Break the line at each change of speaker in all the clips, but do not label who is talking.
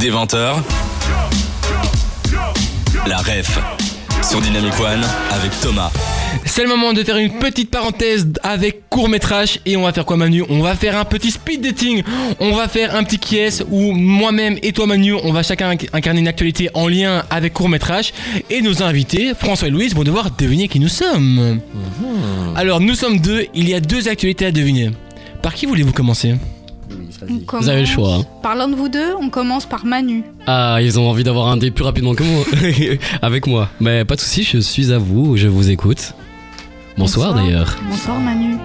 Des 20h, la ref sur Dynamic One avec Thomas.
C'est le moment de faire une petite parenthèse avec court métrage et on va faire quoi Manu? On va faire un petit speed dating. On va faire un petit qui où moi-même et toi Manu, on va chacun incarner une actualité en lien avec court métrage et nos invités, François et Louise, vont devoir deviner qui nous sommes. Alors nous sommes deux, il y a deux actualités à deviner. Par qui voulez-vous commencer?
Vous avez le choix. hein.
Par l'un de vous deux, on commence par Manu.
Ah, ils ont envie d'avoir un dé plus rapidement que moi. Avec moi. Mais pas de soucis, je suis à vous, je vous écoute. Bonsoir, d'ailleurs.
Bonsoir Manu.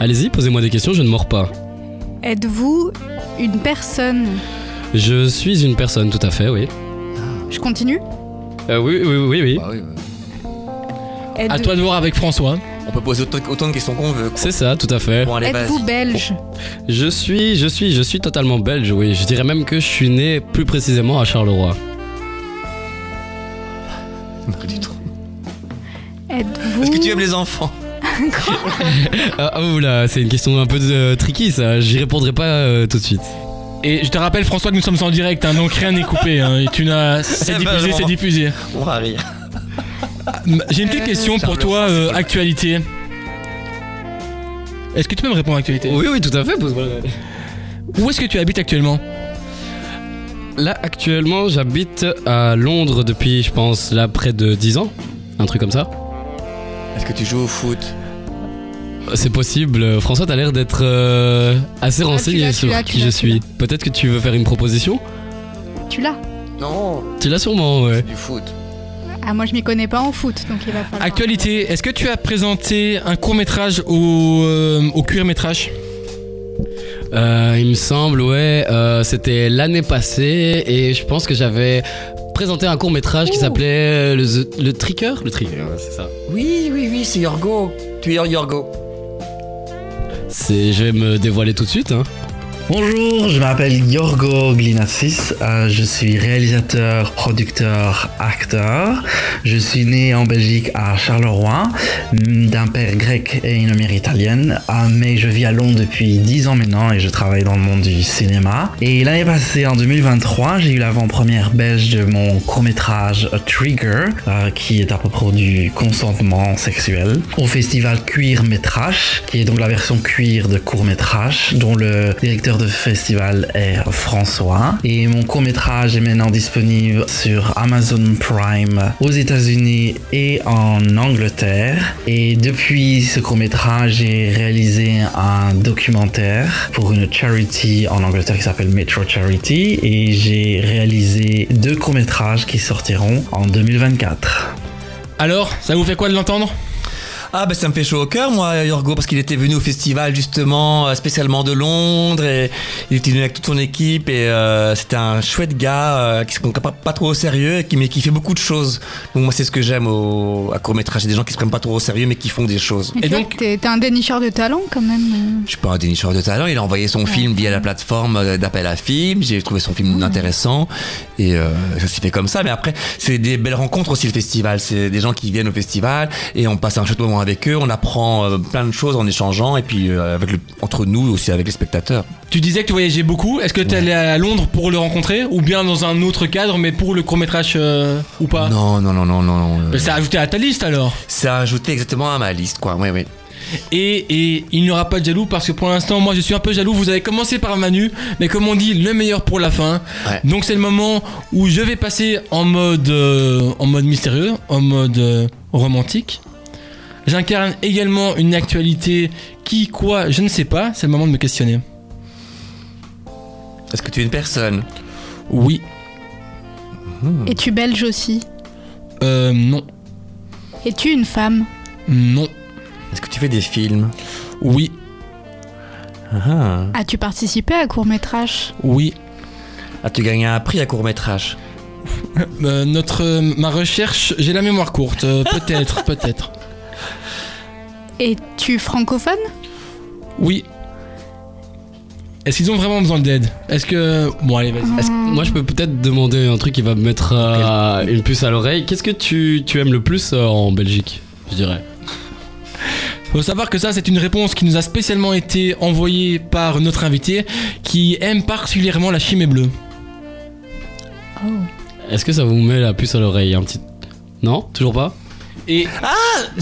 Allez-y, posez-moi des questions, je ne mords pas.
Êtes-vous une personne?
Je suis une personne, tout à fait, oui.
Je continue
Euh, oui, oui, oui, oui.
Bah oui, bah,
À toi de voir avec François.
On peut poser autant, autant de questions qu'on veut.
C'est ça, tout à fait.
Bon,
Êtes-vous belge?
Je suis, je suis, je suis totalement belge, oui. Je dirais même que je suis né plus précisément à Charleroi.
Pas du tout.
Êtes-vous
Est-ce que tu aimes les enfants?
Ah, oula, c'est une question un peu euh, tricky, ça. J'y répondrai pas euh, tout de suite.
Et je te rappelle François que nous sommes en direct, hein, donc rien n'est coupé. hein, et tu n'as, c'est diffusé, c'est diffusé.
On va rire.
J'ai une petite question pour toi, euh, actualité. Est-ce que tu peux me répondre actualité
Oui, oui, tout à fait.
Où est-ce que tu habites actuellement?
Là, actuellement, j'habite à Londres depuis, je pense, là, près de 10 ans. Un truc comme ça.
Est-ce que tu joues au foot?
C'est possible. François, t'as l'air d'être euh, assez renseigné
l'as, tu
sur
tu
qui je suis. Peut-être que tu veux faire une proposition?
Tu l'as
Non,
Tu l'as sûrement, ouais.
du foot.
Ah, moi je m'y connais pas en foot, donc il va falloir.
Actualité, est-ce que tu as présenté un court métrage au, euh, au cuir métrage?
Euh, il me semble, ouais. euh, C'était l'année passée et je pense que j'avais présenté un court métrage qui s'appelait le, le Tricker? Le Tricker, c'est ça.
Oui, oui, oui, c'est Yorgo. Tu es Yorgo.
C'est, je vais me dévoiler tout de suite. Hein.
Bonjour, je m'appelle Yorgo Glinassis, euh, je suis réalisateur, producteur, acteur. Je suis né en Belgique à Charleroi, mm, d'un père grec et une mère italienne, euh, mais je vis à Londres depuis 10 ans maintenant et je travaille dans le monde du cinéma. Et l'année passée, en 2023, j'ai eu l'avant-première belge de mon court-métrage Trigger, euh, qui est à propos du consentement sexuel, au festival Cuir Métrage, qui est donc la version cuir de court-métrage, dont le directeur festival est François. Et mon court-métrage est maintenant disponible sur Amazon Prime aux États-Unis et en Angleterre. Et depuis ce court-métrage, j'ai réalisé un documentaire pour une charity en Angleterre qui s'appelle Metro Charity. Et j'ai réalisé deux courts-métrages qui sortiront en 2024.
Alors, ça vous fait quoi de l'entendre?
Ah bah ça me fait chaud au cœur moi Yorgo parce qu'il était venu au festival justement euh, spécialement de Londres et il était venu avec toute son équipe et euh, c'était un chouette gars euh, qui se prend pas, pas trop au sérieux et qui, mais qui fait beaucoup de choses. Donc moi c'est ce que j'aime au, à court métrage, des gens qui se prennent pas trop au sérieux mais qui font des choses.
Et donc-
t'es t'es un dénicheur de talent quand même.
Je suis pas un dénicheur de talent, il a envoyé son film via la plateforme euh, d'appel à film, j'ai trouvé son film intéressant et euh, ça s'est fait comme ça. Mais après, c'est des belles rencontres aussi le festival, c'est des gens qui viennent au festival et on passe un chouette moment avec eux, on apprend euh, plein de choses en échangeant et puis euh, avec le, entre nous aussi avec les spectateurs.
Tu disais que tu voyageais beaucoup. Est-ce que tu allé à Londres pour le rencontrer ou bien dans un autre cadre, mais pour le court métrage ou pas?
Non, non, non, non, non. non, euh,
Mais C'est ajouté à ta liste alors?
C'est ajouté exactement à ma liste, quoi. Oui, oui.
Et, et il n'y aura pas de jaloux parce que pour l'instant, moi je suis un peu jaloux. Vous avez commencé par Manu, mais comme on dit, le meilleur pour la fin.
Ouais.
Donc c'est le moment où je vais passer en mode, euh, en mode mystérieux, en mode euh, romantique. J'incarne également une actualité qui, quoi, je ne sais pas. C'est le moment de me questionner.
Est-ce que tu es une personne?
Oui,
Es-tu belge aussi?
Euh, non,
Es-tu une femme?
Non,
Est-ce que tu fais des films?
Oui,
Ah.
As-tu participé à court métrage
oui.
As-tu gagné un prix à court métrage
Euh, notre, euh, ma recherche, j'ai la mémoire courte. euh, peut-être, peut-être.
Es-tu francophone?
Oui. Est-ce qu'ils ont vraiment besoin d'aide? Est-ce que. Bon, allez, vas-y.
Que- moi, je peux peut-être demander un truc qui va me mettre euh, une puce à l'oreille. Qu'est-ce que tu, tu aimes le plus euh, en Belgique, je dirais?
Faut savoir que ça, c'est une réponse qui nous a spécialement été envoyée par notre invité qui aime particulièrement la chimée bleue.
Est-ce que ça vous met la puce à l'oreille un petit Non, toujours pas?
Et,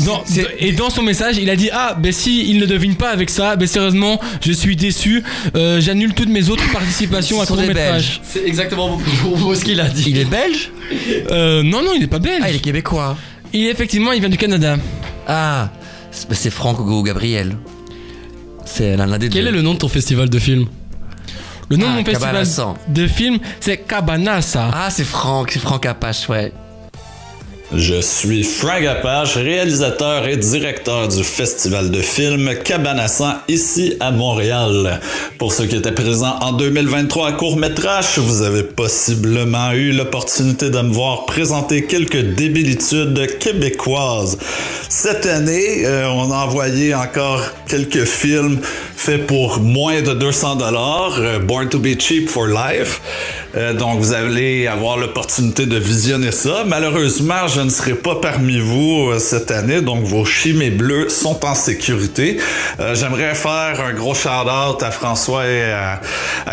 dans,
c'est-
et dans son message, il a dit Ah, ben si il ne devine pas avec ça, ben sérieusement, je suis déçu. Euh, J'annule toutes mes autres participations à court métrage.
C'est exactement pour ce qu'il a dit.
Il est belge?
Euh, non, non, il n'est pas belge.
Ah, il est québécois.
Il est effectivement, il vient du Canada.
Ah, c'est c'est Franck ou Gabriel. C'est l'un des
Quel
deux.
est le nom de ton festival de films
Le nom
Ah,
de mon festival de film, c'est Cabanassa.
Ah, c'est Franck, c'est Franck Apache, ouais.
Je suis Frank Apache, réalisateur et directeur du festival de films Cabanassan ici à Montréal. Pour ceux qui étaient présents en 2023 à court-métrage, vous avez possiblement eu l'opportunité de me voir présenter quelques débilitudes québécoises. Cette année, euh, on a envoyé encore quelques films faits pour moins de 200 dollars, Born to be cheap for life. Euh, donc vous allez avoir l'opportunité de visionner ça. Malheureusement, je ne serai pas parmi vous euh, cette année, donc vos chimées bleus sont en sécurité. Euh, J'aimerais faire un gros shout-out à François et à,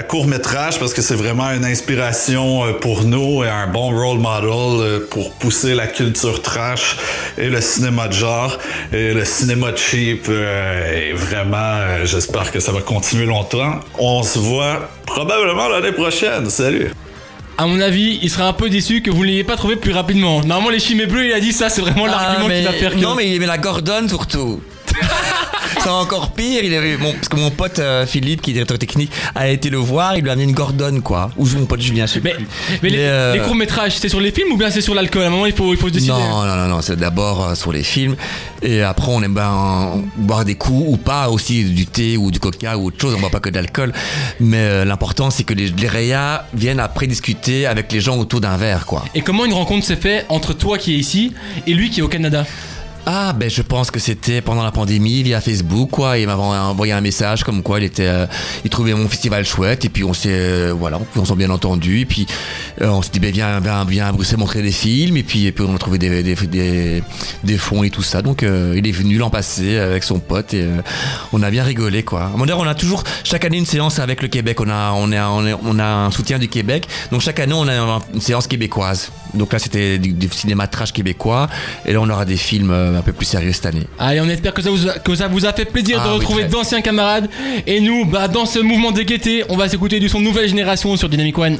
Court Métrage parce que c'est vraiment une inspiration pour nous et un bon role model pour pousser la culture trash et le cinéma de genre et le cinéma cheap. et vraiment, j'espère que ça va continuer longtemps. On se voit probablement l'année prochaine. Salut!
À mon avis, il sera un peu déçu que vous ne l'ayez pas trouvé plus rapidement. Normalement, les chimées bleues, il a dit ça, c'est vraiment l'argument
Ah, mais-
qui va faire que.
Non, mais il aimait la Gordon surtout. C'est encore pire, il avait, mon- parce que mon pote euh, Philippe, qui est directeur technique, a été le voir, il lui a amené une Gordon, quoi. Ou mon pote Julien, je sais
Mais,
plus.
mais les,
euh,
les courts-métrages, c'est sur les films ou bien c'est sur l'alcool? À un moment, il faut, il faut se décider.
Non, non, non, non, c'est d'abord euh, sur les films. Et après, on aime bien boire des coups ou pas, aussi du thé ou du coca ou autre chose. On boit pas que de l'alcool. Mais euh, l'important, c'est que les, les réas viennent après discuter avec les gens autour d'un verre, quoi.
Et comment une rencontre s'est faite entre toi qui est ici et lui qui est au Canada?
Ah, ben je pense que c'était pendant la pandémie via Facebook, quoi. Il m'avait envoyé un message comme quoi il était, euh, il trouvait mon festival chouette et puis on s'est, euh, voilà, on s'est bien entendu et puis euh, on s'est dit ben viens, viens, viens à Bruxelles montrer des films et puis, et puis on a trouvé des, des, fonds et tout ça. Donc il est venu l'an passé avec son pote et on a bien rigolé, quoi. Dire, on a toujours chaque année une séance avec le Québec. On a, on on un soutien du Québec. Donc chaque année on a une séance québécoise. Donc là c'était du, du cinéma trash québécois et là on aura des films un peu plus sérieux cette année.
Allez, on espère que ça vous a, que ça vous a fait plaisir
Ah
de retrouver d'anciens camarades. Et nous, bah, dans ce mouvement de gaieté, on va s'écouter du son nouvelle génération sur Dynamic One.